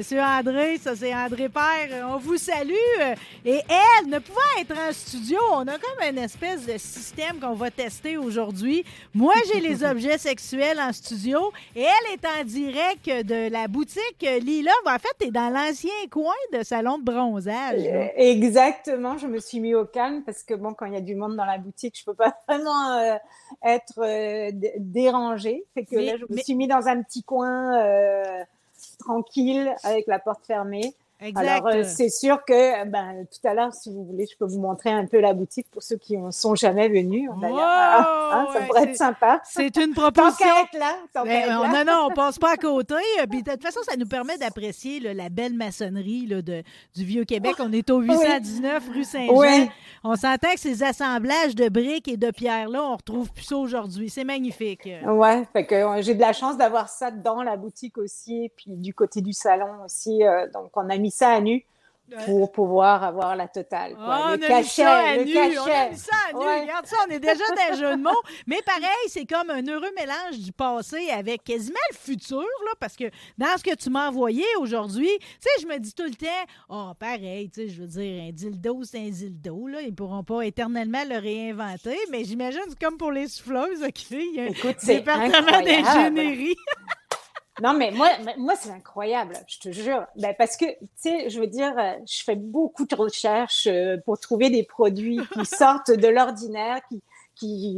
Monsieur André, ça c'est André Père, on vous salue. Et elle, ne pouvant être en studio, on a comme une espèce de système qu'on va tester aujourd'hui. Moi, j'ai les objets sexuels en studio et elle est en direct de la boutique Lila. En fait, tu es dans l'ancien coin de salon de bronzage. là. Euh, Exactement, je me suis mis au calme parce que bon, quand il y a du monde dans la boutique, je peux pas vraiment euh, être euh, dérangée. Fait que Mais- là, je me mais- suis mis dans un petit coin euh, tranquille avec la porte fermée. Exact. Alors, euh, c'est sûr que ben, tout à l'heure, si vous voulez, je peux vous montrer un peu la boutique pour ceux qui ne sont jamais venus. D'ailleurs, Wow, Hein, ça ouais, pourrait être sympa. c'est une proposition. là, tant Ben, là. non, non, on passe pas à côté. Euh, Puis de toute façon, ça nous permet d'apprécier là, la belle maçonnerie là, de, du Vieux-Québec. On est au 819 rue Saint-Jean. Oui. On s'entend que ces assemblages de briques et de pierres-là, on retrouve plus ça aujourd'hui. C'est magnifique. Ouais, fait que euh, j'ai de la chance d'avoir ça dans la boutique aussi, puis du côté du salon aussi. euh, donc, on a mis ça à nu pour pouvoir avoir la totale. quoi. On le a cachet, mis ça à le nu. cachet. On a mis ça à nu. Ouais. Regarde ça, on est déjà dans un jeu de mots. Mais pareil, c'est comme un heureux mélange du passé avec quasiment le futur, là, parce que dans ce que tu m'as envoyé aujourd'hui, tu sais, je me dis tout le temps, oh, pareil, tu sais, je veux dire, un dildo, c'est un dildo, là. Ils pourront pas éternellement le réinventer, mais j'imagine, c'est comme pour les souffleuses, OK? Il y a un Écoute, département d'ingénierie. Non, mais moi, moi c'est incroyable, je te jure. Ben, parce que, tu sais, je veux dire, euh, je fais beaucoup de recherches euh, pour trouver des produits qui sortent de l'ordinaire, qui, qui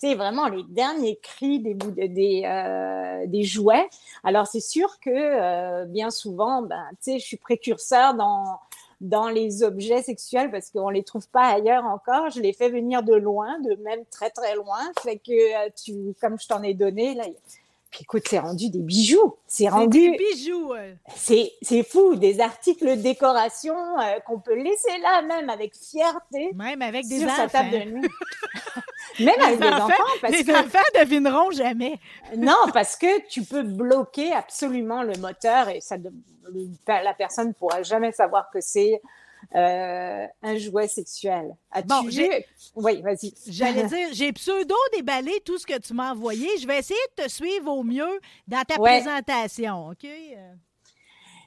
tu sais, vraiment les derniers cris des, des, euh, des jouets. Alors, c'est sûr que euh, bien souvent, ben, tu sais, je suis précurseur dans dans les objets sexuels parce qu'on les trouve pas ailleurs encore. Je les fais venir de loin, de même très très loin. Fait que euh, tu, comme je t'en ai donné là, puis écoute, c'est rendu des bijoux. C'est rendu, des bijoux. c'est c'est fou, des articles de décoration euh, qu'on peut laisser là même avec fierté Même avec des sur enfants. sa table de nuit. même avec des enfants- parce Les que enfants devineront jamais. non, parce que tu peux bloquer absolument le moteur et ça, la personne ne pourra jamais savoir que c'est euh, un jouet sexuel. As-tu Bon, j'ai- Oui, vas-y. J'allais dire, j'ai pseudo déballé tout ce que tu m'as envoyé. Je vais essayer de te suivre au mieux dans ta Ouais. présentation, OK?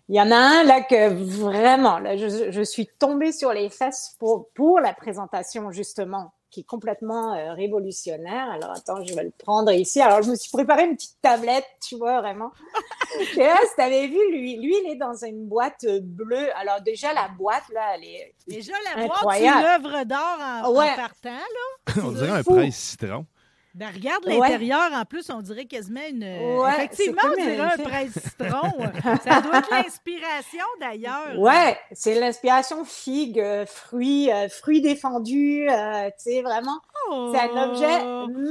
Il y en a un là que vraiment, là, je, je suis tombée sur les fesses pour, pour la présentation justement, qui est complètement euh, révolutionnaire. Alors attends, je vais le prendre ici. Alors je me suis préparé une petite tablette, tu vois vraiment. Et là, si t'avais vu, lui, lui, il est dans une boîte euh, bleue. Alors déjà la boîte là, elle est Déjà, la boîte, c'est incroyable. l'œuvre d'or en, en Ouais. partant, là. On dirait un presse citron. Ben, regarde Ouais. l'intérieur, en plus, on dirait quasiment une... euh, Ouais, effectivement, c'est on dirait un- un presse-citron. Ça doit être l'inspiration, d'ailleurs. Ouais, c'est l'inspiration figue, euh, fruits, euh, fruits défendus, euh, tu sais, vraiment. Oh. C'est un objet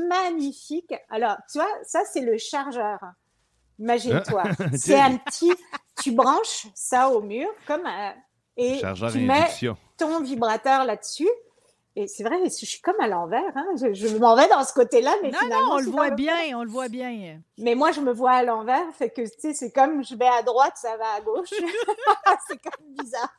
magnifique. Alors, tu vois, ça, c'est le chargeur. Imagine-toi. Ah, c'est un petit, tu branches ça au mur, comme un, et Chargeur tu mets ton vibrateur là-dessus. Et c'est vrai, je suis comme à l'envers. Hein. Je, je m'en vais dans ce côté-là, mais Non, finalement, non, on le voit bien, on le voit bien. mais moi, je me vois à l'envers, fait que, tu sais, c'est comme je vais à droite, ça va à gauche. c'est comme bizarre.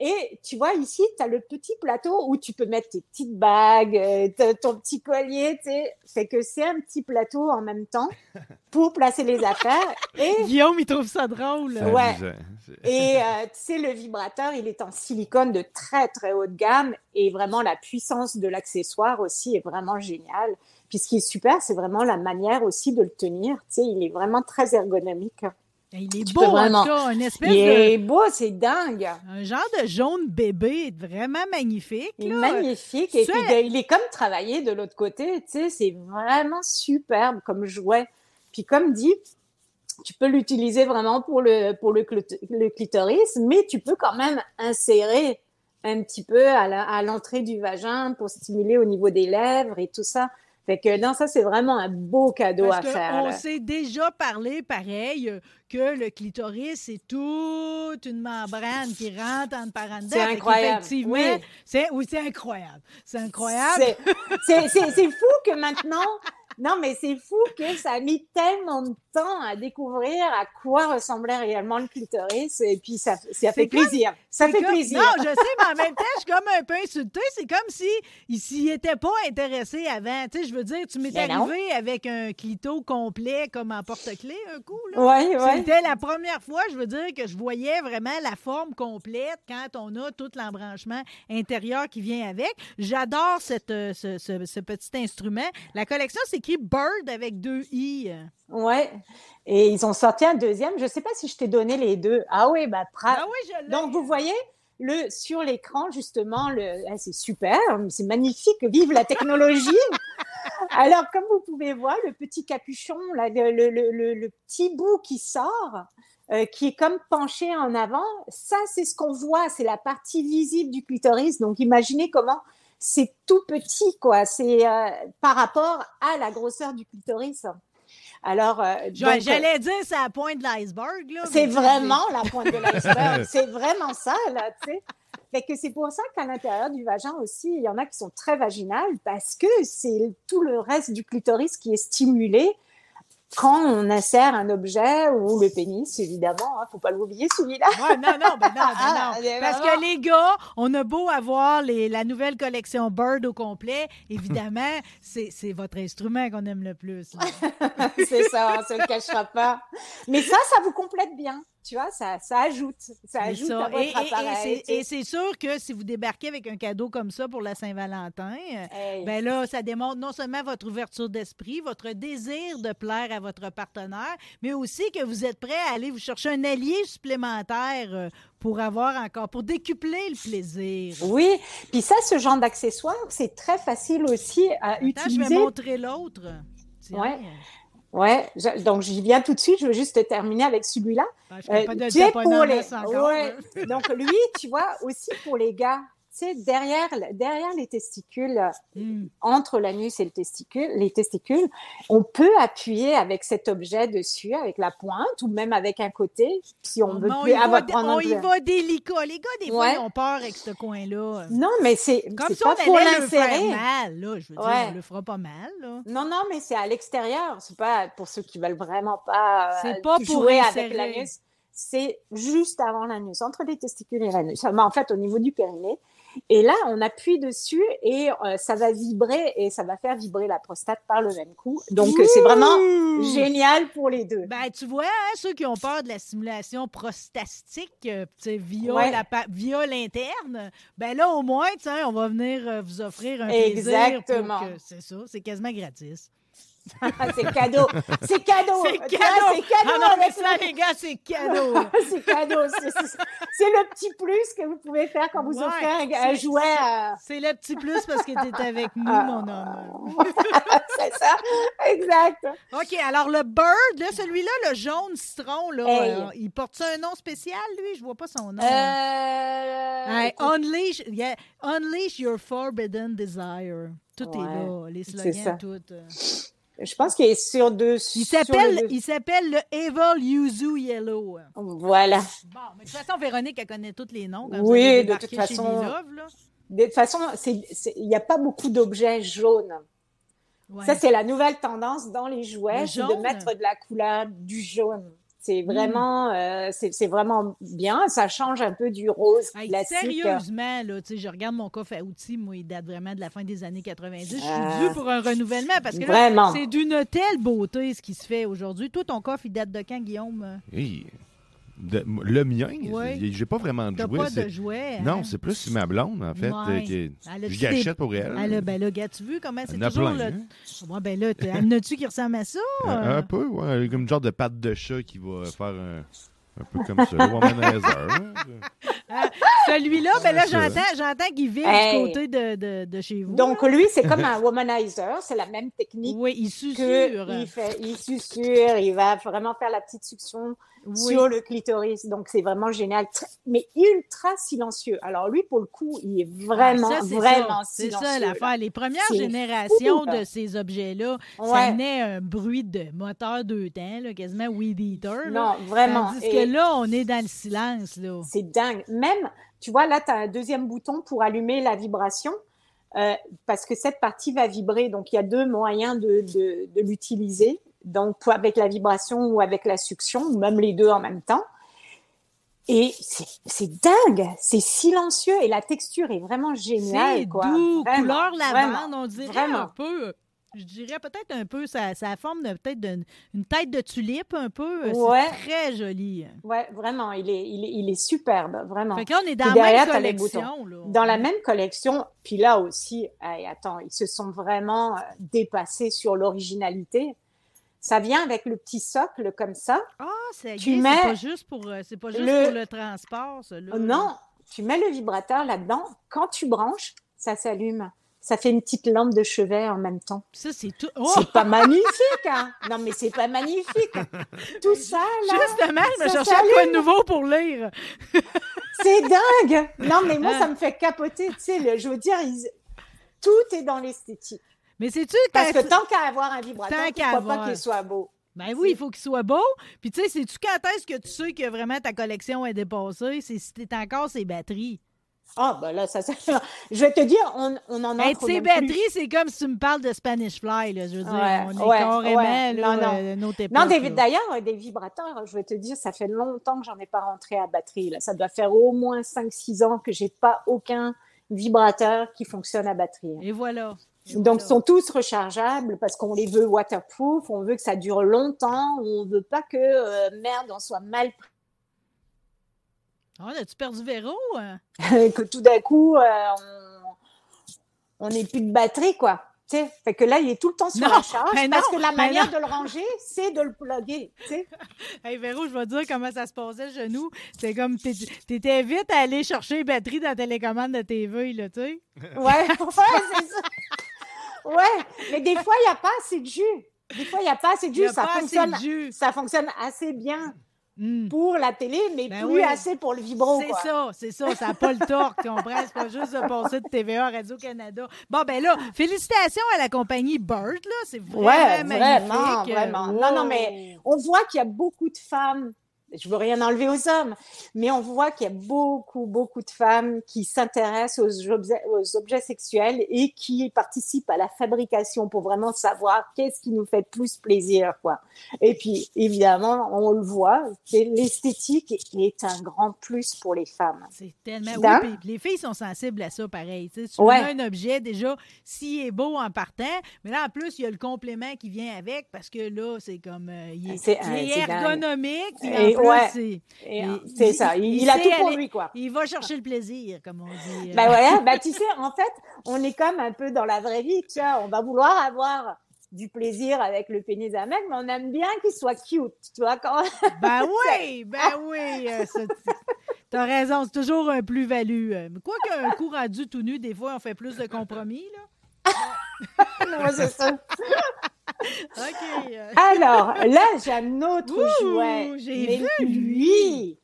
Et tu vois, ici, tu as le petit plateau où tu peux mettre tes petites bagues, euh, ton petit collier, tu sais. Fait que c'est un petit plateau en même temps pour placer les affaires. Et, Guillaume, il trouve ça drôle. Ouais. et euh, tu sais, le vibrateur, il est en silicone de très, très haute gamme. Et vraiment, la puissance de l'accessoire aussi est vraiment géniale. Puis ce qui est super, c'est vraiment la manière aussi de le tenir. Tu sais, il est vraiment très ergonomique. Il est beau, vraiment... en tout cas, un espèce il est beau, c'est dingue. Un genre de jaune bébé, vraiment magnifique. Là. Magnifique. Et puis, il est comme travaillé de l'autre côté, tu sais, c'est vraiment superbe comme jouet. Puis comme dit, tu peux l'utiliser vraiment pour le, pour le, le, clitoris, mais tu peux quand même insérer un petit peu à l'entrée du vagin pour stimuler au niveau des lèvres et tout ça. Fait que non, ça, c'est vraiment un beau cadeau à faire. On s'est déjà parlé, pareil, que le clitoris, c'est toute une membrane qui rentre en parenthèse. C'est incroyable. Effectivement, oui. c'est oui, incroyable. C'est incroyable. C'est fou que maintenant, non, mais c'est fou que ça a mis tellement de temps à découvrir à quoi ressemblait réellement le clitoris. Et puis, ça, ça fait plaisir. Ça fait plaisir. Non, je sais, mais en même temps, je suis comme un peu insultée. C'est comme si il s'y était pas intéressé avant. Tu sais, je veux dire, tu m'étais ben arrivé avec un clito complet comme en porte-clés un coup. Oui, oui. C'était la première fois, je veux dire, que je voyais vraiment la forme complète quand on a tout l'embranchement intérieur qui vient avec. J'adore cette, euh, ce, ce, petit instrument. La collection, c'est Bird avec deux I. Ouais. Et ils ont sorti un deuxième. Je ne sais pas si je t'ai donné les deux. Ah oui, bah, ah oui, je Donc, vous voyez, le, sur l'écran, justement, le, ah, c'est super, c'est magnifique, vive la technologie. Alors, comme vous pouvez voir, le petit capuchon, là, le, le, le, petit bout qui sort, euh, qui est comme penché en avant, ça, c'est ce qu'on voit, c'est la partie visible du clitoris. Donc, imaginez comment c'est tout petit, quoi. C'est euh, par rapport à la grosseur du clitoris. Alors, euh, j'allais dire c'est la pointe de l'iceberg. C'est vraiment la pointe de l'iceberg. c'est vraiment ça, là, tu sais. Fait que c'est pour ça qu'à l'intérieur du vagin aussi, il y en a qui sont très vaginales parce que c'est tout le reste du clitoris qui est stimulé quand on insère un objet ou le pénis, évidemment, ne hein, faut pas l'oublier celui-là. non, non, ben non, ben ah, non. Parce que les gars, on a beau avoir les, la nouvelle collection Bird au complet, évidemment, c'est votre instrument qu'on aime le plus. c'est ça, on se le cachera pas. Mais ça, ça vous complète bien tu vois, ça, ça ajoute. Ça ajoute à votre et, c'est sûr que si vous débarquez avec un cadeau comme ça pour la Saint-Valentin, ben là, ça démontre non seulement votre ouverture d'esprit, votre désir de plaire à votre partenaire, mais aussi que vous êtes prêt à aller vous chercher un allié supplémentaire euh, pour avoir encore, pour décupler le plaisir. Oui, puis ça, ce genre d'accessoire, c'est très facile aussi à utiliser. Je vais montrer l'autre. Oui. Ouais, donc j'y viens tout de suite. Je veux juste terminer avec celui-là. Ah, euh, pour les... ouais. donc lui, tu vois, aussi pour les gars, derrière, derrière les testicules, hmm. entre l'anus et le testicule, les testicules, on peut appuyer avec cet objet dessus, avec la pointe ou même avec un côté, si on veut plus avoir On y va délicat. Les gars, des fois, ils ont peur avec ce coin-là. Non, mais c'est comme si on pour l'insérer. mal, là. Je veux dire, on le fera pas mal, là. Non, non, mais c'est à l'extérieur. C'est pas pour ceux qui veulent vraiment pas, c'est pas pour jouer avec l'anus c'est juste avant l'anus, entre les testicules et l'anus. En fait, au niveau du périnée. Et là, on appuie dessus et euh, ça va vibrer et ça va faire vibrer la prostate par le même coup. Donc, c'est vraiment génial pour les deux. Ben, tu vois, hein, ceux qui ont peur de la stimulation prostatique euh, via, via l'interne, ben là, au moins, on va venir euh, vous offrir un Exactement. C'est ça, c'est quasiment gratis. c'est cadeau. C'est cadeau. C'est cadeau. C'est cadeau. Ah non, mais ça, les gars, c'est cadeau. c'est cadeau. C'est le petit plus que vous pouvez faire quand vous offrez un, jouet. C'est le petit plus parce que tu es avec nous, ah. mon homme. c'est ça. Exact. OK, alors le bird, là, celui-là, le jaune citron, là, euh, il porte un nom spécial, lui? Je vois pas son nom. Euh... unleash, yeah, unleash your forbidden desire. Tout est là, les slogans, tout. Je pense qu'il est sur deux. Il s'appelle, il s'appelle le Evil Yuzu Yellow. Voilà. Bon, mais de toute façon, Véronique, elle connaît tous les noms. oui, de toute façon. De toute façon, il n'y a pas beaucoup d'objets jaunes. Ça, c'est la nouvelle tendance dans les jouets, de mettre de la couleur du jaune. C'est vraiment, euh, c'est vraiment bien. Ça change un peu du rose classique. Sérieusement, là, je regarde mon coffre à outils, moi, il date vraiment de la fin des années 90. Je suis euh, due pour un renouvellement parce que c'est d'une telle beauté ce qui se fait aujourd'hui. Toi, ton coffre, il date de quand, Guillaume? Oui. De- le mien, Oui. j'ai pas vraiment de jouet. pas de jouet. hein? Non, c'est plus ma blonde, en fait, Ouais. euh, qui- je des- gâchette pour elle. Elle a- ben là, gars, tu vu comment c'est toujours plein, le. hein. Ouais, ben là, en as-tu qui ressemble à ça? Un, un peu, ouais, comme une genre de patte de chat qui va faire un, un peu comme ça, hein. Ah, Celui-là, ben là, j'entends, j'entends qu'il vit Hey. du côté de, de, de chez vous. Donc, lui, c'est comme un womanizer. C'est la même technique oui, il susurre. il fait. Il susurre, il va vraiment faire la petite succion Oui. sur le clitoris. Donc, c'est vraiment génial. Mais ultra silencieux. Alors, lui, pour le coup, il est vraiment, Ah, ça, c'est vraiment ça. C'est silencieux. ça là. l'affaire. Les premières C'est générations fou, de ces objets-là, ça Ouais. venait un bruit de moteur deux temps, là, quasiment weed eater. là. Non, vraiment. Tandis Et- que là, on est dans le silence. C'est dingue. Même, tu vois, là, tu as un deuxième bouton pour allumer la vibration. euh, parce que cette partie va vibrer. Donc, il y a deux moyens de, de, de l'utiliser. Donc, avec la vibration ou avec la succion, ou même les deux en même temps. Et c'est dingue, c'est silencieux et la texture est vraiment géniale. C'est doux, Vraiment, couleur lavande, vraiment, on dirait vraiment. un peu. Je dirais peut-être un peu, ça, ça forme peut-être une tête de tulipe un peu. Ouais. C'est très joli. Ouais, vraiment, il est, il est, il est superbe, vraiment. Fait que là, on est dans Puis la derrière, même collection. Là. Dans la même collection, puis là aussi, hey, attends, ils se sont vraiment euh, dépassés sur l'originalité. Ça vient avec le petit socle comme ça. Ah, c'est mets pas juste pour, euh, pas juste le- pour le transport, ça. Là. Oh non, tu mets le vibrateur là-dedans. Quand tu branches, ça s'allume. Ça fait une petite lampe de chevet en même temps. Ça, c'est tout. Oh! C'est pas magnifique, hein? Non, mais c'est pas magnifique. Tout ça, là, Justement, je me cherchais quoi de nouveau pour lire. c'est dingue. Non, mais moi, Ah. ça me fait capoter. Tu sais, le- je veux dire, ils- tout est dans l'esthétique. Mais c'est-tu Parce que tant qu'à avoir un vibrateur, Tant pourquoi pas avoir. qu'il soit beau? Ben oui, il faut qu'il soit beau. Puis tu sais, c'est-tu quand est-ce que tu sais que vraiment ta collection est dépassée? C'est si t'es encore ses batteries. Ah, ben là, ça, ça... Je vais te dire, on, on en ses même plus. batteries, c'est comme si tu me parles de Spanish Fly, là. Je veux dire, Ouais, on est ouais, carrément, ouais. là, Non, non. euh, Non, des- d'ailleurs, des vibrateurs, je vais te dire, ça fait longtemps que j'en ai pas rentré à batterie. Là. Ça doit faire au moins 5-6 ans que j'ai pas aucun vibrateur qui fonctionne à batterie. Et voilà. Donc, sont tous rechargeables parce qu'on les veut waterproof, on veut que ça dure longtemps, on veut pas que, euh, merde, on soit mal Ah, as-tu perdu Véro? hein? pris, que tout d'un coup, euh, on n'ait plus de batterie, quoi. Tu sais, fait que là, il est tout le temps sur Non, la charge ben parce non, que la manière de le ranger, c'est de le plugger. Hey Véro, je vais te dire comment ça se passait le genou. C'est comme t'é- t'étais vite à aller chercher les batteries dans la télécommande de TV, là, tu sais. Ouais, ouais, c'est ça. Ouais, mais des fois, il n'y a pas assez de jus. Des fois, il n'y a pas assez de jus. Ça fonctionne, jus. ça fonctionne assez bien Hmm. pour la télé, mais Ben plus oui. assez pour le vibro. C'est ça, c'est ça. Ça n'a pas le torque, tu comprends? C'est pas juste de passer de TVA Radio-Canada. Bon, ben là, félicitations à la compagnie Bird, là. C'est vraiment Ouais, magnifique. vraiment, vraiment. Non, non, mais on voit qu'il y a beaucoup de femmes. Je veux rien enlever aux hommes, mais on voit qu'il y a beaucoup, beaucoup de femmes qui s'intéressent aux objets, aux objets sexuels et qui participent à la fabrication pour vraiment savoir qu'est-ce qui nous fait plus plaisir, quoi. Et puis, évidemment, on le voit, l'esthétique est un grand plus pour les femmes. C'est tellement. Oui, les filles sont sensibles à ça, pareil. Tu Ouais. as un objet, déjà, s'il est beau en partant, mais là, en plus, il y a le complément qui vient avec parce que là, c'est comme. euh, il est, il est ergonomique. Ouais. c'est- euh, c'est ça, il, il il a tout pour aller- lui, quoi. il va chercher le plaisir, comme on dit. euh. Ben voilà, ben tu sais, en fait, on est comme un peu dans la vraie vie, tu vois, on va vouloir avoir du plaisir avec le pénis d'un mec, mais on aime bien qu'il soit cute, tu vois, quand Ben oui, ben oui. euh, ça, tu- T'as raison, c'est toujours un plus-value. Euh, Quoi qu'un coup rendu tout nu, des fois, on fait plus de compromis, là. Ouais, c'est ça. Euh, Alors, là, j'ai un autre Ouh, jouet. j'ai mais vu, lui,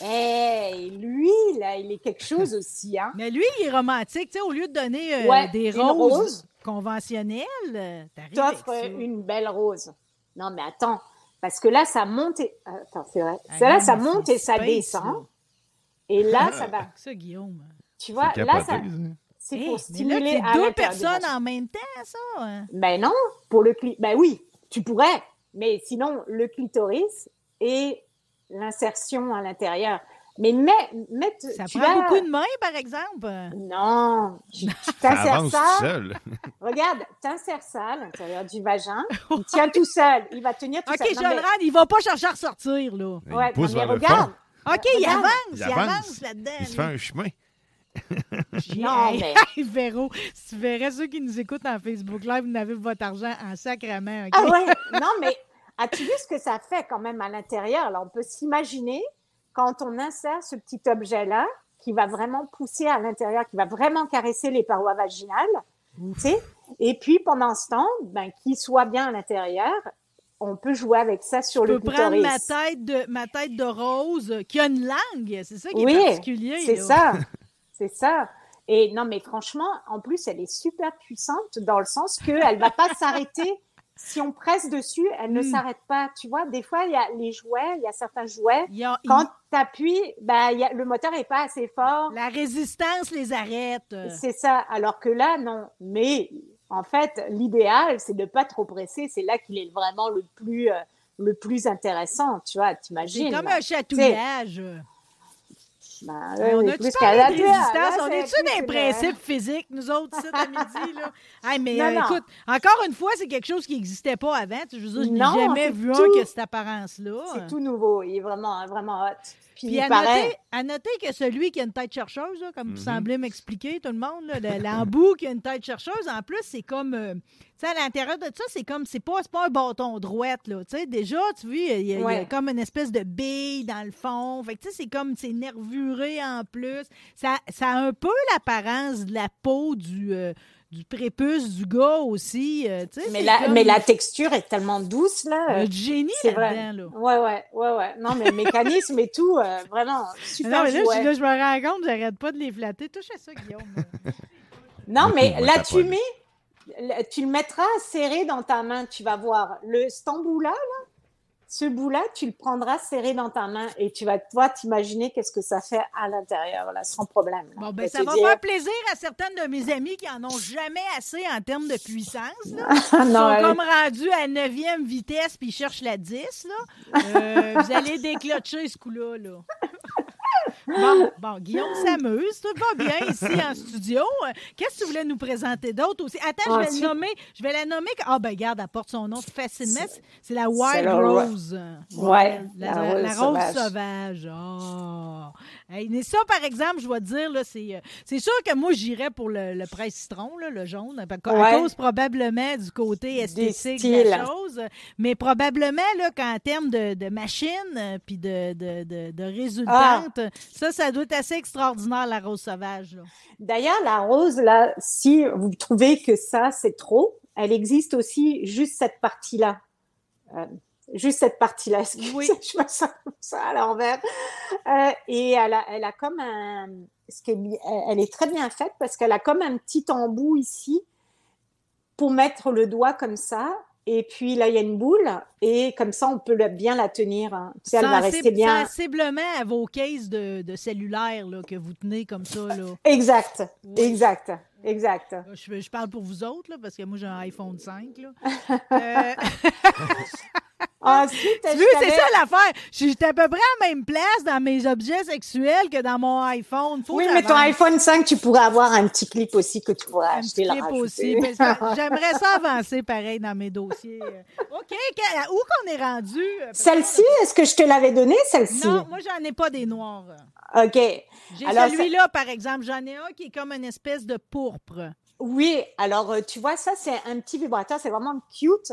hey, lui, là, il est quelque chose aussi, hein. Mais lui, il est romantique. Tu sais, au lieu de donner euh, Ouais, des roses, rose. conventionnelles, euh, t'arrives T'offres une belle rose. Non, mais attends, parce que là, ça monte et... Attends, c'est vrai. Ah non, ça monte et ça space, descend. là. Et là, ça va. Ça, Guillaume. Tu vois, là, ça. C'est Hey, pour mais stimuler là, à deux personnes en même temps, ça. hein? Ben non, pour le cli... Ben oui, tu pourrais, mais sinon, le clitoris et l'insertion à l'intérieur. Mais mets, mets Ça tu prend as- beaucoup de mains, par exemple. Non, tu tu Ça t'insères avance ça. tout seul. Regarde, t'insères ça à l'intérieur du vagin. Il tient tout seul. Il va tenir tout OK, seul. Non, mais- John Rand, il va pas chercher à ressortir, là. Il Ouais, pousse non, mais vers le regarde. fond. OK, il avance, Il il avance. avance là-dedans. Il se fait un chemin. Non, mais- hey, Véro, si tu verrais ceux qui nous écoutent en Facebook Live, vous n'avez votre argent en sacrament, OK? Ah ouais, non, mais as-tu vu ce que ça fait quand même à l'intérieur? Là, on peut s'imaginer quand on insère ce petit objet-là qui va vraiment pousser à l'intérieur, qui va vraiment caresser les parois vaginales, tu sais? Et puis pendant ce temps, ben, qu'il soit bien à l'intérieur, on peut jouer avec ça sur Je le peux prendre ma clitoris. tête de ma tête de rose qui a une langue, c'est ça qui Oui, est particulier. C'est ça, c'est ça. Et non, mais franchement, en plus, elle est super puissante dans le sens qu'elle va pas s'arrêter. Si on presse dessus, elle ne Mm. s'arrête pas. Tu vois, des fois, il y a les jouets, il y a certains jouets. A- Quand tu appuies, ben, y a- le moteur n'est pas assez fort. La résistance les arrête. C'est ça. Alors que là, non. Mais en fait, l'idéal, c'est de ne pas trop presser. C'est là qu'il est vraiment le plus, euh, le plus intéressant. Tu vois, C'est t'imagines. comme là. un chatouillage. Ben, Hey, on a-tu parlé On est-tu des principes physiques, nous autres, ici, à midi, là? Hey, mais Non, euh, non. écoute, encore une fois, c'est quelque chose qui n'existait pas avant. Je veux dire, je n'ai jamais vu un qui a cette apparence-là. C'est tout nouveau. Il est vraiment, vraiment hot. Puis, Puis à noter, à noter que celui qui a une tête chercheuse, là, comme Mhm. vous semblez m'expliquer, tout le monde, l'embout qui a une tête chercheuse, en plus, c'est comme. euh, tu sais, à l'intérieur de ça, c'est comme. C'est pas, c'est pas un bâton droite, là. Tu sais, déjà, tu vois, il y, a- y comme une espèce de bille dans le fond. Fait que, tu sais, c'est comme. C'est nervuré en plus. Ça, ça a un peu l'apparence de la peau du. euh, du prépuce du gars aussi. euh, tu sais, Mais la, comme- mais la texture est tellement douce, là. a du génie c'est vrai. là-dedans, là. Ouais, ouais, ouais, ouais. Non, mais le mécanisme et tout, euh, vraiment, super Non, mais là, je, là, je me rends compte, j'arrête pas de les flatter. Touche à ça, Guillaume. Non, mais là, tu mets, le- tu le mettras serré dans ta main, tu vas voir. Le, cet embout-là, là, ce bout-là, tu le prendras serré dans ta main et tu vas, toi, t'imaginer qu'est-ce que ça fait à l'intérieur, là, sans problème. là. Bon, ben, ça va dire. faire plaisir à certaines de mes amies qui en ont jamais assez en termes de puissance. Là. Ah, Ils non, sont elle- comme rendus à 9e vitesse puis ils cherchent la 10. Là. Euh, vous allez déclocher ce coup-là. Là. Bon, bon, Guillaume s'amuse. Tout va bien ici en studio. Qu'est-ce que tu voulais nous présenter d'autre aussi? Attends, je vais, Ensuite- le nommer, je vais la nommer. Ah, ben, regarde, elle porte son nom facilement. C'est- C'est la Wild Rose. Ouais, la, la la- rose la rose sauvage. sauvage. Ah. Hey, mais ça, par exemple, je vais te dire, là, c'est, euh, c'est sûr que moi, j'irais pour le, le presse citron, là, le jaune, à à Ouais. cause probablement du côté esthétique de la chose. Mais probablement là, qu'en termes de, de machine euh, puis de, de, de, de résultante, ça, ça doit être assez extraordinaire, la rose sauvage. D'ailleurs, la rose, là, si vous trouvez que ça, c'est trop, elle existe aussi juste cette partie-là. Euh, juste cette partie-là. Oui. je me sens comme ça à l'envers. Euh, et elle a, elle a comme un... Ce qui est elle est très bien faite parce qu'elle a comme un petit embout ici pour mettre le doigt comme ça. Et puis là, il y a une boule et comme ça, on peut la- bien la tenir. hein. Tu sais, elle va rester bien. Sensiblement à vos cases de, de cellulaire là, que vous tenez comme ça. Là. Exact, Oui. exact, exact. Je, je parle pour vous autres, là, parce que moi, j'ai un iPhone 5. Là. Euh, Ensuite, Tu je vois, c'est ça l'affaire. J'étais à peu près à la même place dans mes objets sexuels que dans mon iPhone. Faut Oui, mais ton iPhone 5, tu pourrais avoir un petit clip aussi que tu pourrais Un acheter. petit le clip aussi. J'aimerais ça avancer pareil dans mes dossiers. Euh, OK, où qu'on est rendu? euh, Celle-ci, est-ce que je te l'avais donnée, celle-ci? Non, moi, j'en ai pas des noirs. OK. J'ai celui-là, par exemple. J'en ai un qui est comme une espèce de pourpre. Oui, alors euh, tu vois, ça, c'est un petit vibrateur, c'est vraiment cute.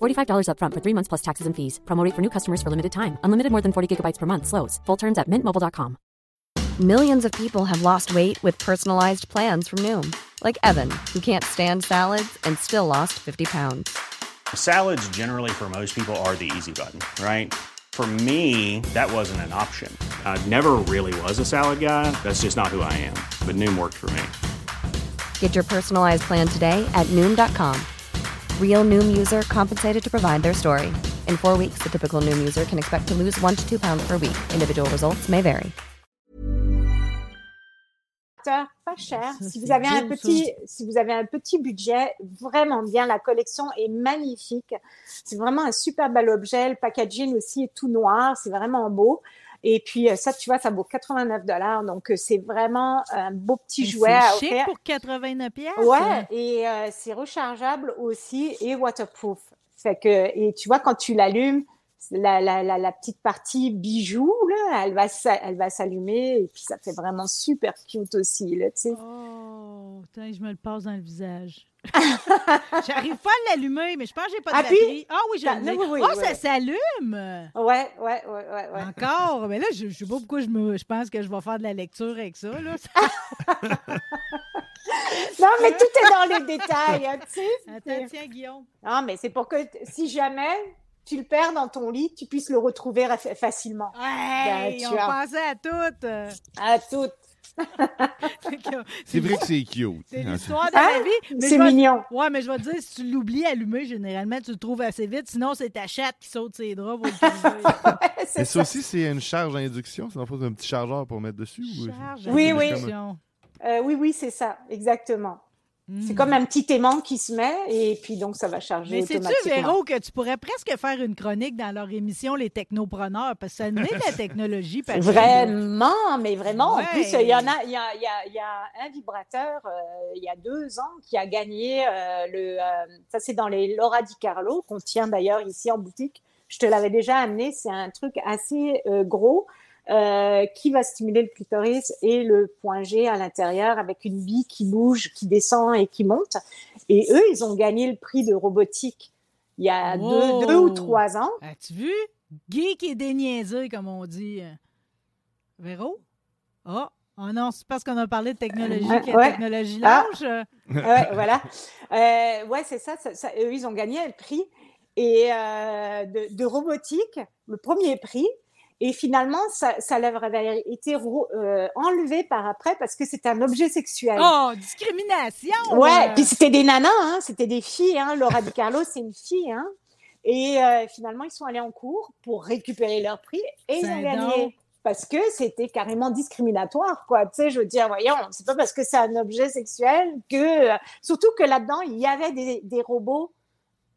$45 upfront for three months plus taxes and fees. Promo rate for new customers for limited time. Unlimited more than 40 gigabytes per month. Slows. Full terms at mintmobile.com. Millions of people have lost weight with personalized plans from Noom, like Evan, who can't stand salads and still lost 50 pounds. Salads, generally, for most people, are the easy button, right? For me, that wasn't an option. I never really was a salad guy. That's just not who I am. But Noom worked for me. Get your personalized plan today at Noom.com. Real Noom user compensated to provide their story. In four weeks, the typical Noom user can expect to lose one to two pounds per week. Individual results may vary. pas cher. Ça, Si vous avez un petit, si vous avez un petit budget, vraiment bien. La collection est magnifique. C'est vraiment un super bel objet. Le packaging aussi est tout noir. C'est vraiment beau. Et puis euh, ça, tu vois, ça vaut 89 dollars. Donc euh, c'est vraiment un beau petit jouet à chic offrir. pour 89 pièces. Ouais, et euh, c'est rechargeable aussi et waterproof. Fait que et tu vois quand tu l'allumes, la, la, la, la petite partie bijou là, elle va elle va s'allumer et puis ça fait vraiment super cute aussi là, tu sais. Oh, putain, je me le passe dans le visage. J'arrive pas à l'allumer, mais je pense que j'ai pas de Appuie. batterie. Ah oui, je Ah, oui, oui, oh, oui. ça s'allume! Ouais, ouais, ouais, ouais, ouais. Encore? Mais là, je, je sais pas pourquoi je, me, je pense que je vais faire de la lecture avec ça. Là. Non, mais tout est dans les détails, hein, tu sais. Attends, tiens, Guillaume. Non, mais c'est pour que si jamais tu le perds dans ton lit, tu puisses le retrouver facilement. Ben, on as- pensait à tout. euh. À tout. C'est vrai que c'est cute. C'est hein, l'histoire de Hein? la vie. mais C'est mignon. Ouais, mais je vais te dire, si tu l'oublies allumé, généralement, tu le trouves assez vite. Sinon, c'est ta chatte qui saute ses draps pour. Mais C'est ça aussi, c'est une charge à induction. C'est le fond, c'est un petit chargeur pour mettre dessus. ou- Charge Oui, oui. Euh, oui, oui, c'est ça, exactement. C'est Mm. comme un petit aimant qui se met et puis donc ça va charger Mais sais-tu, automatiquement. Véro, que tu pourrais presque faire une chronique dans leur émission Les Technopreneurs, parce que ça naît la technologie. Vraiment, mais vraiment. Ouais. En plus, il y en a, il y a, il y a- il y a un vibrateur euh, il y a deux ans qui a gagné euh, le. euh, ça, c'est dans les Laura Di Carlo qu'on tient d'ailleurs ici en boutique. Je te l'avais déjà amené. C'est un truc assez gros euh, qui va stimuler le clitoris et le point G à l'intérieur avec une bille qui bouge, qui descend et qui monte. Et eux, ils ont gagné le prix de robotique il y a Wow. deux, deux ou trois ans. As-tu vu? Geek et déniaisé, comme on dit. Véro? Ah, oh non, c'est parce qu'on a parlé de technologie la ouais. technologie Ah. lâche. ouais, voilà. Euh, ouais, c'est ça, ça, ça- Eux, ils ont gagné le prix et euh, de, de robotique, le premier prix. Et finalement, ça, ça leur avait été euh, enlevé par après parce que c'était un objet sexuel. Oh, discrimination! Ouais, euh. puis c'était des nanas, hein, c'était des filles. Hein. Laura Di Carlo, c'est une fille. Hein. Et euh, finalement, ils sont allés en cours pour récupérer leur prix et ils ont gagné. Parce que c'était carrément discriminatoire, quoi. Tu sais, je veux dire, voyons, c'est pas parce que c'est un objet sexuel que. Surtout que là-dedans, il y avait des, des robots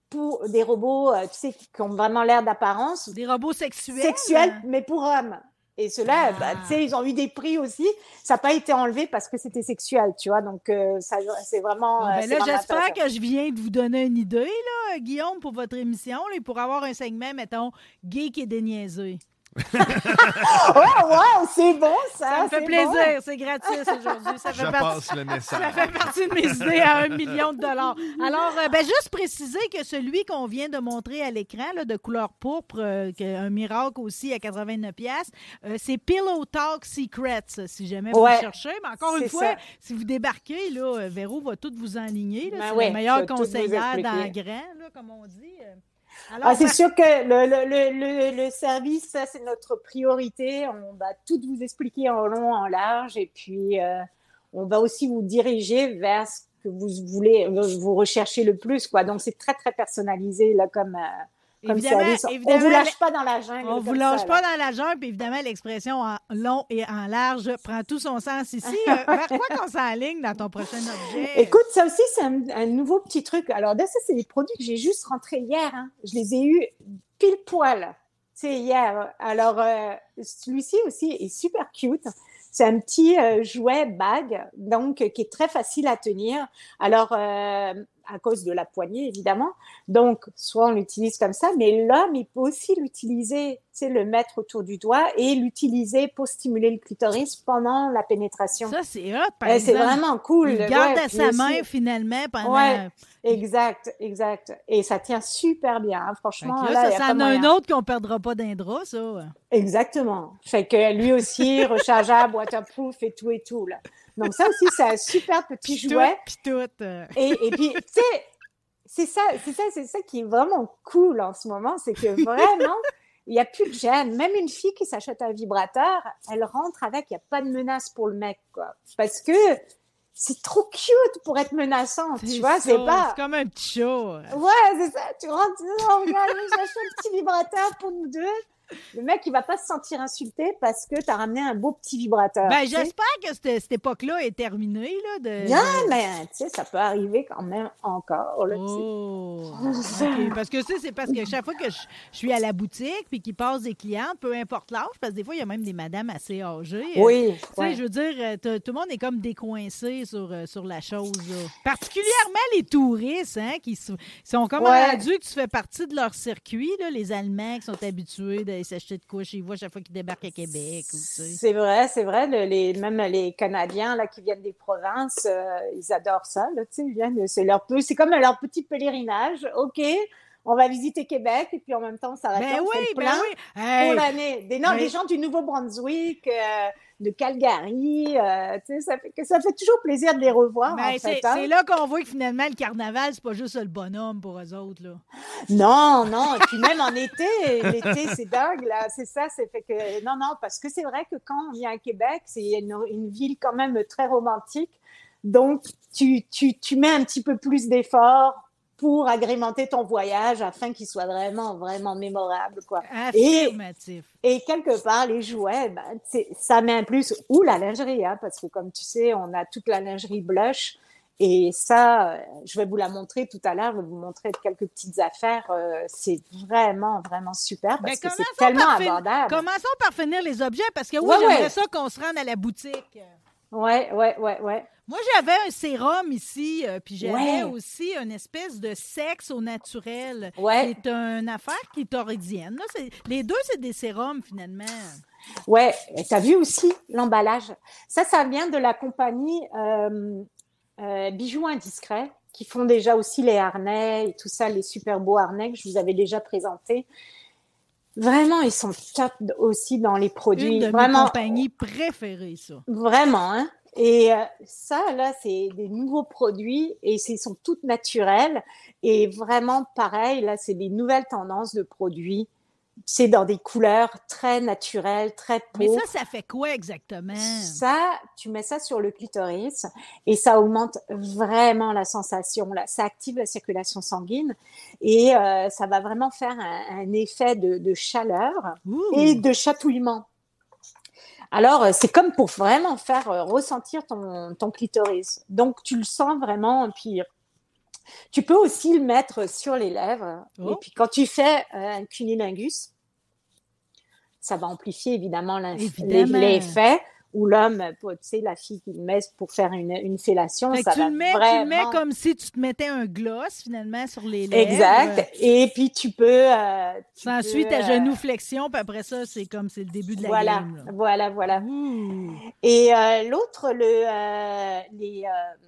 pour des robots, euh, tu sais, qui ont vraiment l'air d'apparence Des robots sexuels? sexuels, mais pour hommes. Et ceux-là, Ah. bah, tu sais, ils ont eu des prix aussi. Ça n'a pas été enlevé parce que c'était sexuel, tu vois. Donc, euh, ça, c'est vraiment. Bon, euh, ben c'est là, j'espère que je viens de vous donner une idée, là, Guillaume, pour votre émission, là, pour avoir un segment, mettons, geek et déniaisé. Ouais, ouais, c'est bon, ça. Ça me fait plaisir, c'est gratuit aujourd'hui. Ça Je fait partie. passe le Ça message. fait partie de mes idées à un million de dollars. Alors, euh, ben, juste préciser que celui qu'on vient de montrer à l'écran, là, de couleur pourpre, euh, un miracle aussi à 89 pièces, c'est Pillow Talk Secrets, si jamais vous Ouais, le cherchez. Mais encore une fois, ça. si vous débarquez, là, euh, Véro va tout vous enligner. Ben c'est ouais, la meilleure conseillère dans grand, là, comme on dit. Alors, Ah, c'est ben, sûr que le, le, le service, ça, c'est notre priorité. On va tout vous expliquer en long, en large. Et puis, euh, on va aussi vous diriger vers ce que vous voulez, vous recherchez le plus, quoi. Donc, c'est très, très personnalisé, là, comme, euh, comme Évidemment-. On évidemment, vous lâche pas dans la jungle. On vous lâche ça, pas là. dans la jungle, puis évidemment, l'expression en long et en large prend tout son sens ici. Euh, vers quoi qu'on s'enligne dans ton prochain objet? Écoute, ça aussi, c'est un, un nouveau petit truc. Alors, là, ça, c'est des produits que j'ai juste rentrés hier. hein. Je les ai eus pile poil, c'est hier. Alors, euh, celui-ci aussi est super cute. C'est un petit euh, jouet bag, donc qui est très facile à tenir. Alors, euh, à cause de la poignée, évidemment. Donc, soit on l'utilise comme ça, mais l'homme, il peut aussi l'utiliser, le mettre autour du doigt et l'utiliser pour stimuler le clitoris pendant la pénétration. Ça, c'est hot, par Eh, c'est vraiment cool. Il garde Ouais, à sa aussi- main, finalement, pendant... Ouais, exact, exact. Et ça tient super bien, hein, franchement. là, là, ça, en a un autre qu'on perdra pas d'un drap, ça. Exactement. Fait que lui aussi, rechargeable, waterproof et tout et tout. Là. Donc ça aussi, c'est un super petit Puis jouet. tout, puis tout. euh. Et, et puis, tu sais, c'est ça, c'est ça, c'est ça qui est vraiment cool en ce moment, c'est que vraiment, Il n'y a plus de gêne. Même une fille qui s'achète un vibrateur, elle rentre avec, il n'y a pas de menace pour le mec, quoi. Parce que c'est trop cute pour être menaçant, tu vois, c'est pas... C'est comme un petit chat. Ouais, c'est ça. Tu rentres, tu dis, oh, regarde, j'achète un petit vibrateur pour nous deux. Le mec, il va pas se sentir insulté parce que tu as ramené un beau petit vibrateur. Ben, j'espère que cette, cette époque-là est terminée, là. De, Bien, de- mais tu sais, ça peut arriver quand même encore. Là. Oh. Parce que ça, c'est parce que chaque fois que je, je suis à la boutique puis qu'il passe des clientes, peu importe l'âge, parce que des fois, il y a même des madames assez âgées. euh, Oui, Tu sais, ouais. je veux dire, euh, tout le monde est comme décoincé sur, euh, sur la chose. là. Particulièrement les touristes, hein, qui sont comme Ouais. rendus que tu fais partie de leur circuit, là, les Allemands qui sont habitués d'aller s'acheter de quoi chez vous à chaque fois qu'ils débarquent à Québec. C'est vrai, c'est vrai. le- les, même les Canadiens là, qui viennent des provinces, euh, ils adorent ça. Là, ils viennent, c'est, leur c'est comme leur petit pèlerinage. OK, on va visiter Québec et puis en même temps, ça va Ben oui, ben oui. Hey, pour l'année. Des, non, des gens du Nouveau-Brunswick, euh, de Calgary. euh, ça, fait, ça fait toujours plaisir de les revoir. ben, en c'est, fait, hein. c'est là qu'on voit que finalement, le carnaval, c'est pas juste le bonhomme pour eux autres. Là. Non, non, et puis même en été, l'été, c'est dingue, là, c'est ça, c'est fait que, non, non, parce que c'est vrai que quand on vient à Québec, c'est une, une ville quand même très romantique, donc tu, tu, tu mets un petit peu plus d'efforts pour agrémenter ton voyage afin qu'il soit vraiment, vraiment mémorable, quoi. Affirmatif. Et quelque part, les jouets, ben, ça met un plus, ou la lingerie, hein, parce que comme tu sais, on a toute la lingerie blush. Et ça, je vais vous la montrer tout à l'heure. Je vais vous montrer quelques petites affaires. euh, c'est vraiment, vraiment super parce que c'est tellement abordable. Commençons par finir les objets, parce que oui, Ouais, j'aimerais ouais. ça qu'on se rende à la boutique. Ouais, ouais, ouais, ouais. Moi, j'avais un sérum ici, euh, puis j'avais Ouais. aussi une espèce de sexe au naturel. Ouais. C'est une affaire clitoridienne. Là, c'est- les deux, c'est des sérums, finalement. Ouais, tu as vu aussi l'emballage. Ça, ça vient de la compagnie euh, euh, Bijoux Indiscrets, qui font déjà aussi les harnais et tout ça, les super beaux harnais que je vous avais déjà présentés. Vraiment, ils sont top aussi dans les produits. Une de mes Vraiment, compagnies préférées, ça. Vraiment, hein? Et euh, ça, là, c'est des nouveaux produits et ils sont toutes naturels. Et vraiment, pareil, là, c'est des nouvelles tendances de produits. C'est dans des couleurs très naturelles, très Mais ça, ça fait quoi exactement? Ça, tu mets ça sur le clitoris et ça augmente vraiment la sensation. Là. Ça active la circulation sanguine et euh, ça va vraiment faire un, un effet de, de chaleur Ouh. et de chatouillement. Alors, euh, c'est comme pour vraiment faire euh, ressentir ton, ton clitoris. Donc, tu le sens vraiment. Puis, tu peux aussi le mettre sur les lèvres. Oh. Et puis, quand tu fais euh, un cunilingus, ça va amplifier Évidemment. l'effet. Ou l'homme, tu sais, la fille qui le met pour faire une, une fellation, Fait que ça tu va le, mets, tu le mets comme si tu te mettais un gloss, finalement, sur les lèvres. Exact. Et puis, tu peux... euh, tu peux, ta euh, genuflexion, puis après ça, c'est comme c'est le début de la Voilà, game. là. voilà, voilà. Ouh. Et euh, l'autre, le, euh, les, euh,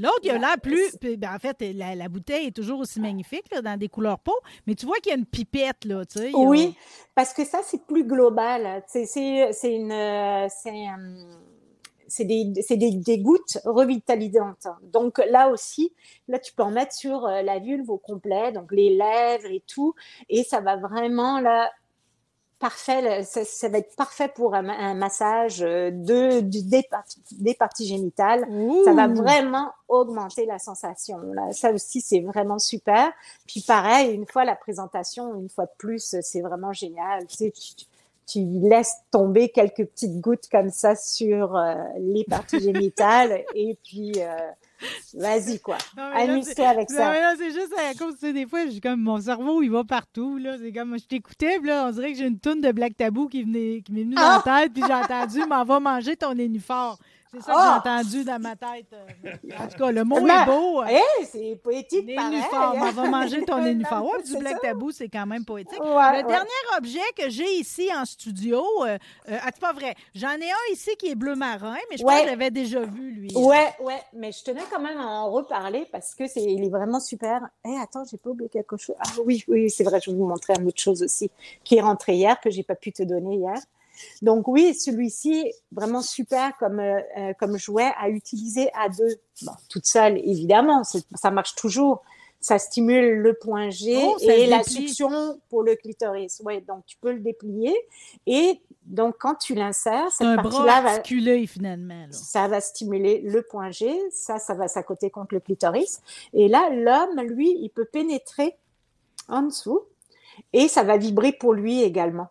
L'autre, il a l'air plus. ben, en fait, la, la bouteille est toujours aussi magnifique là, dans des couleurs peau, mais tu vois qu'il y a une pipette, là, tu sais. a- oui, parce que ça, c'est plus global. C'est, c'est, c'est une, euh, c'est, euh, c'est des, des, des gouttes revitalisantes. Donc là aussi, là, tu peux en mettre sur euh, la vulve au complet, donc les lèvres et tout, et ça va vraiment là. Parfait, ça, ça va être parfait pour un, un massage euh, de, des, parties, des parties génitales. Ça va vraiment augmenter la sensation. Là. Ça aussi, c'est vraiment super. Puis pareil, une fois la présentation, une fois de plus, c'est vraiment génial. Tu, sais, tu, tu laisses tomber quelques petites gouttes comme ça sur euh, les parties génitales et puis euh, vas-y quoi. Amuse-toi avec Non, ça. c'est juste à cause, tu sais, des fois, comme mon cerveau, il va partout, là. C'est comme, je t'écoutais, là, on dirait que j'ai une toune de Black Tabou qui, venait, qui m'est venue dans Ah! la tête, puis j'ai entendu, m'en va manger ton nénuphar. C'est ça que Ah! j'ai entendu dans ma tête. euh. En tout cas, le mot Ma- est beau. euh, Eh, c'est poétique pareil. m'en va manger ton nénuphar. Ouais, du Black. Tabou, c'est quand même poétique. Ouais, le ouais. dernier objet que j'ai ici en studio, euh, euh, ah, c'est pas vrai. J'en ai un ici qui est bleu marin, mais je pense que je l'avais déjà vu, lui. Ouais, ouais, mais je tenais quand même à en reparler parce que c'est, il est vraiment super. Eh, attends, j'ai pas oublié quelque chose. Ah oui, oui, c'est vrai, je vais vous montrer une autre chose aussi qui est rentrée hier que j'ai pas pu te donner hier. Donc oui, celui-ci vraiment super comme euh, euh, comme jouet à utiliser à deux. Bon, toute seule évidemment, ça marche toujours. ça stimule le point G Oh, et la succion pour le clitoris. Ouais, donc tu peux le déplier et donc quand tu l'insères, cette un partie-là va, finalement. là. ça va stimuler le point G, ça, ça va s'accoter contre le clitoris. Et là, l'homme, lui, il peut pénétrer en dessous et ça va vibrer pour lui également.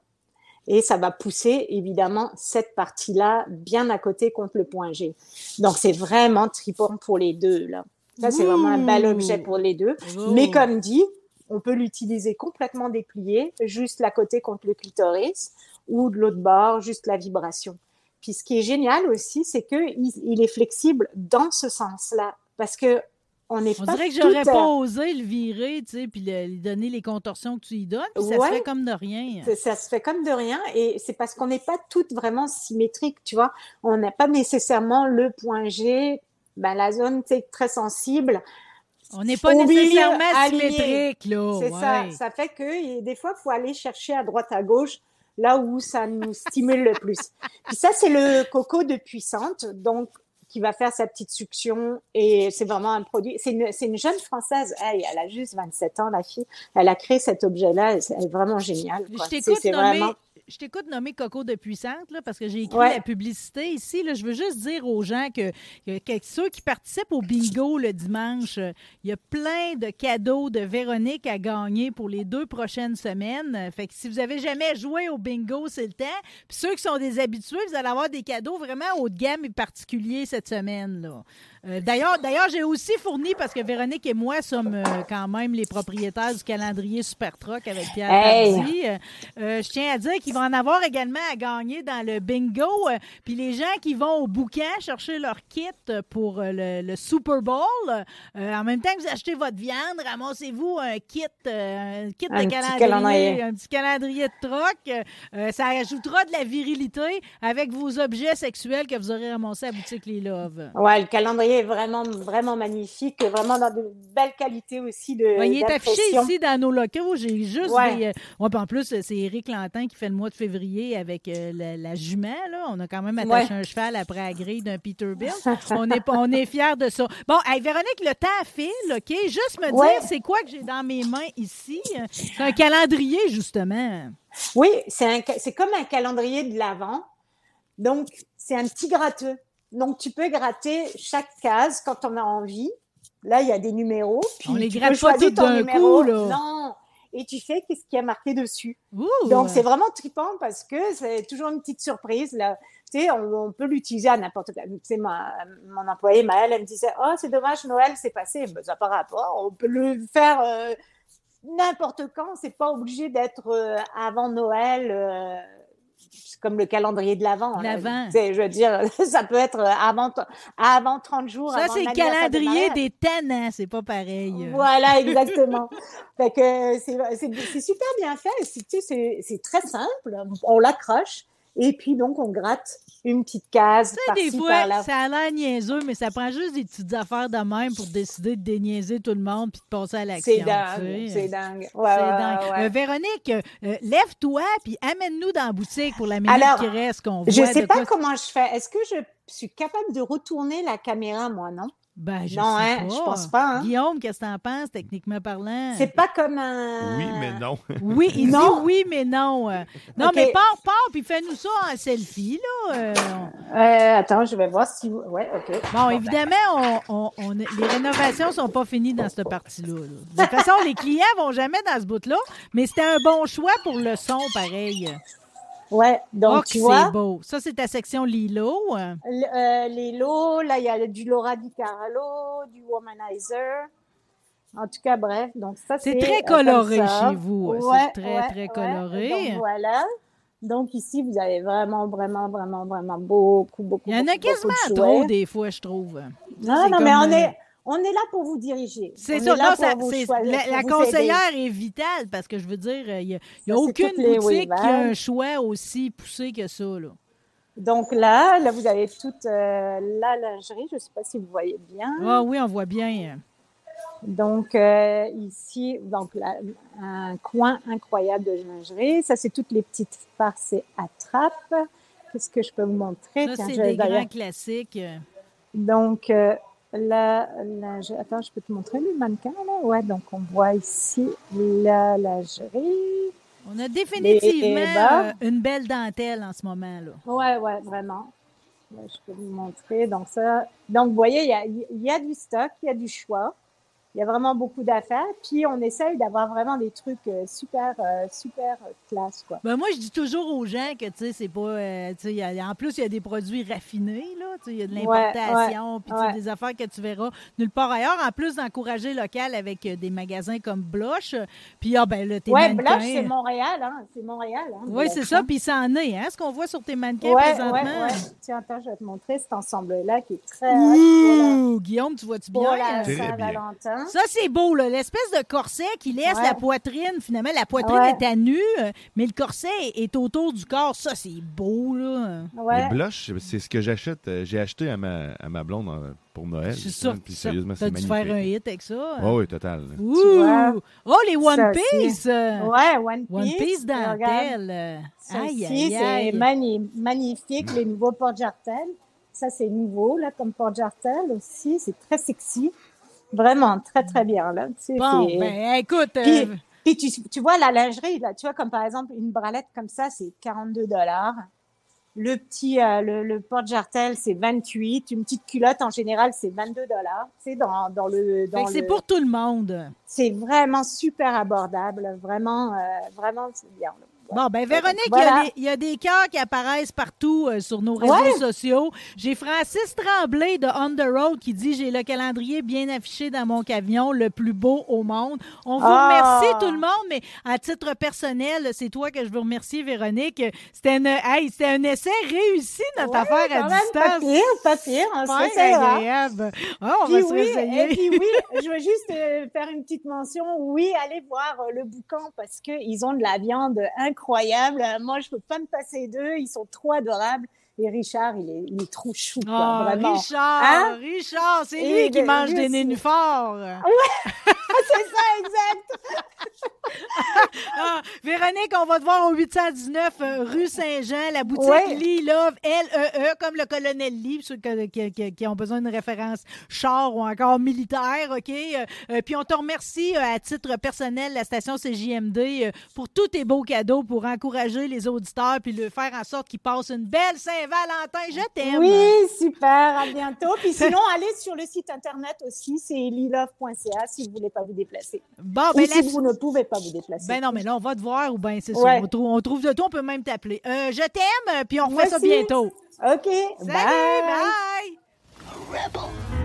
Et ça va pousser, évidemment, cette partie-là bien à côté contre le point G. Donc, c'est vraiment tripant pour les deux, là. Ça, c'est vraiment un bel objet pour les deux. Oh. Mais comme dit, on peut l'utiliser complètement déplié, juste la côté contre le clitoris, ou de l'autre bord, juste la vibration. Puis ce qui est génial aussi, c'est qu'il il est flexible dans ce sens-là. Parce que on n'est On pas dirait que j'aurais euh, pas osé le virer, tu sais, puis lui donner les contorsions que tu y donnes, puis ça Ouais. se fait comme de rien. Ça- se fait comme de rien et c'est parce qu'on n'est pas toutes vraiment symétriques, tu vois. On n'a pas nécessairement le point G, ben, la zone tu sais, très sensible. On n'est pas Au milieu, nécessairement symétrique, là. c'est ouais. ça. Ça fait que des fois, il faut aller chercher à droite, à gauche, là où ça nous stimule le plus. Puis ça, c'est le coco de puissante, donc qui va faire sa petite succion et c'est vraiment un produit. C'est une, c'est une jeune française. Elle, elle a juste 27 ans, la fille. Elle a créé cet objet-là. Elle est vraiment géniale. quoi. Je C'est- t'écoute c'est nommer, vraiment- je t'écoute nommer Coco de Puissante, là, parce que j'ai écrit Ouais. la publicité ici. Là, je veux juste dire aux gens que, que- que ceux qui participent au bingo le dimanche, il y a plein de cadeaux de Véronique à gagner pour les deux prochaines semaines. Fait que si vous avez jamais joué au bingo, c'est le temps. Puis ceux qui sont des habitués, vous allez avoir des cadeaux vraiment haut de gamme et particuliers cette semaine. Là. Euh, D'ailleurs, d'ailleurs, j'ai aussi fourni, parce que Véronique et moi sommes euh, quand même les propriétaires du calendrier Super Truck avec Pierre Hey! Euh, je tiens à dire qu'il va en avoir également à gagner dans le bingo. Puis les gens qui vont au bouquin chercher leur kit pour le, le Super Bowl, en même temps que vous achetez votre viande, ramassez-vous un kit, un kit Un de calendrier, calendrier. un petit calendrier de troc. Euh, ça ajoutera de la virilité avec vos objets sexuels que vous aurez ramassés à Boutique Les Love. Ouais, le calendrier est vraiment, vraiment magnifique, vraiment dans de belles qualités aussi de. Ouais, il est affiché ici dans nos locaux. J'ai juste Ouais. des. euh, ouais, en plus, c'est Éric Lantin qui fait le mois de février avec euh, la, la jument. Là. On a quand même attaché un cheval après la grille d'un Peterbilt. on est, on est fiers de ça. Bon, hey, Véronique, le temps file, OK? Juste me dire, c'est quoi que j'ai dans mes mains ici? C'est un calendrier, justement. Oui, c'est comme un calendrier de l'Avent. Donc, c'est un petit gratteux. Donc, tu peux gratter chaque case quand on a envie. Là, il y a des numéros. Puis On les tu gratte pas ton d'un numéro. coup, là. Non. Et tu fais qu'est-ce qui est marqué dessus. Ouh! Donc, c'est vraiment trippant parce que c'est toujours une petite surprise. Là. Tu sais, on, on peut l'utiliser à n'importe quel. Tu sais, ma, mon employé, Maëlle, elle me disait Oh, c'est dommage, Noël, c'est passé. Ben, ça n'a pas rapport. On peut le faire euh, n'importe quand. C'est pas obligé d'être euh, avant Noël. euh, comme le calendrier de l'Avent. là. L'Avent. Je veux dire, ça peut être avant, avant 30 jours. Ça, c'est le calendrier des tannants. C'est pas pareil. Voilà, exactement. fait que c'est c'est- super bien fait. C'est très simple. On l'accroche et puis donc on gratte une petite case sais, des fois, par-là. ça a l'air niaiseux, mais ça prend juste des petites affaires de même pour décider de déniaiser tout le monde puis de passer à l'action. C'est dingue, tu sais. c'est dingue. Ouais, C'est ouais, dingue. ouais. Euh, Véronique, euh, lève-toi puis amène-nous dans la boutique pour la minute Alors, qui reste qu'on voit. Je de sais pas quoi- comment je fais. Est-ce que je suis capable de retourner la caméra, moi, non? Ben, je Non, sais hein, pas. je pense pas, hein. Guillaume, qu'est-ce que t'en penses, techniquement parlant? C'est pas comme un. Oui, mais non. Oui, il Non. dit oui, mais non. Non, mais pars, pars, puis fais-nous ça en selfie, là. Euh, on- Euh, attends, je vais voir si. Ouais, ok. Bon, évidemment, on, on- on- les rénovations sont pas finies dans cette partie-là. là. De toute façon, les clients vont jamais dans ce bout-là, mais c'était un bon choix pour le son, pareil. Ouais, donc oh, tu vois. c'est beau. Ça, c'est ta section Lilo. euh. Le- euh, lots, là, il y a du Laura Di Carlo, du Womanizer. En tout cas, bref, donc ça, C'est c'est très euh, coloré chez vous. C'est Ouais, très, ouais, très ouais. coloré. Donc, voilà. Donc ici, vous avez vraiment, vraiment, vraiment, vraiment beaucoup, beaucoup, Il y en a quasiment trop, des fois, je trouve. Non, C'est non, mais on euh, est, on est là pour vous diriger. C'est ça. Non, ça- choisir, la, conseillère aider. est vitale parce que je veux dire, il n'y a, y a Ça, aucune boutique qui a Wavell. un choix aussi poussé que ça. Là. Donc là, là, vous avez toute euh, la lingerie. Je ne sais pas si vous voyez bien. Ah oui, on voit bien. Donc euh, ici, donc là, un coin incroyable de lingerie. Ça, c'est toutes les petites farces et attrapes. Qu'est-ce que je peux vous montrer? Ça, c'est des grands classiques. euh. Donc, euh, la, lingerie. Attends, je peux te montrer le mannequin là? Ouais, donc on voit ici la lingerie. On a définitivement euh, une belle dentelle en ce moment. là. Ouais, ouais, vraiment. Là, je peux vous montrer. Donc, ça, donc, vous voyez, il y a, y a du stock, il y a du choix. Il y a vraiment beaucoup d'affaires. Puis, on essaye d'avoir vraiment des trucs euh, super, euh, super classe, quoi. Ben, moi, je dis toujours aux gens que, tu sais, c'est pas. euh, y a- en plus, il y a des produits raffinés, là. Tu sais, il y a de Ouais, l'importation, ouais, puis tu sais, ouais. des affaires que tu verras nulle part ailleurs. En plus d'encourager local avec des magasins comme Blush. Puis, ah, ben là, tes Ouais, mannequins. Blush, c'est Montréal, hein. C'est Montréal, hein. Oui, c'est ça. Puis, ça en est, hein, ce qu'on voit sur tes mannequins Ouais, présentement. ouais, ouais. Tiens, attends, je vais te montrer cet ensemble-là qui est très. voilà. Ouh, Guillaume, tu vois-tu bien? Pour la Saint-Valentin. Ça, c'est beau, là. L'espèce de corset qui laisse Ouais. la poitrine. Finalement, la poitrine Ouais. est à nu, mais le corset est autour du corps. Ça, c'est beau, là. Ouais. Les blushs, c'est ce que j'achète. euh, J'ai acheté à ma, à ma blonde euh, pour Noël. Je suis sûre Puis ça- sérieusement, t'as c'est dû magnifique. faire un hit avec ça. Oui, oui, total. Ouh! Oh, les One Ça. Piece! Ouais, One Piece. One Piece dentelle. Ça Aïe, aussi, aïe, c'est magnifique, les nouveaux porte-jartelles. Ça, c'est nouveau, là, comme porte-jartel aussi. C'est très sexy. Vraiment, très, très bien, là. Bon, c'est- ben, écoute. Puis, euh, puis tu, tu vois, la lingerie, là, tu vois, comme par exemple, une bralette comme ça, c'est 42 dollars. Le petit, euh, le, le porte-jartel, c'est 28. Une petite culotte, en général, c'est 22 dollars. Sais, dans, dans le, dans c'est le- pour tout le monde. c'est vraiment super abordable. Vraiment, euh, vraiment, c'est bien. là. Bon, ben Véronique, il y a Voilà. des- il y, a des cœurs qui apparaissent partout euh, sur nos réseaux Ouais. sociaux. J'ai Francis Tremblay de On the Road qui dit J'ai le calendrier bien affiché dans mon camion, le plus beau au monde. On vous Ah. remercie tout le monde, mais à titre personnel, c'est toi que je veux remercier, Véronique. C'était une- hey, c'était un essai réussi, notre Ouais, affaire à quand même, Pas distance. pire, pas pire. On se Super réessayera. agréable. Ah, on Puis va se oui, réessayer. et puis oui, je veux juste euh, faire une petite mention. Oui, allez voir euh, le boucan parce qu'ils ont de la viande incroyable. Euh, Moi, je peux pas me passer d'eux. Ils sont trop adorables. Et Richard, il est, il est trop chou, quoi, vraiment. Richard, Hein? Richard, c'est lui qui de- mange lui des nénuphars. C'est ça, exact. Ah, Véronique, on va te voir au 819 euh, rue Saint-Jean, la boutique Ouais. Lee Love, L-E-E, comme le colonel Lee, ceux qui, qui- qui ont besoin d'une référence char ou encore militaire, OK? Euh, euh, puis on te remercie à titre personnel, la station CJMD, pour tous tes beaux cadeaux, pour encourager les auditeurs, puis le faire en sorte qu'ils passent une belle Saint-Valentin. Je t'aime. Oui, super. À bientôt. Puis sinon, allez sur le site internet aussi. C'est lilove.ca si vous voulez pas vous déplacer. Bon, Ou ben si là- vous ne pouvez pas vous déplacer. Ben non, mais là, on va te voir ou ben c'est ça. Ouais. On, trouve, on trouve de toi, on peut même t'appeler. Euh, je t'aime, puis on Moi refait ça aussi. bientôt. OK. Salut, bye. bye.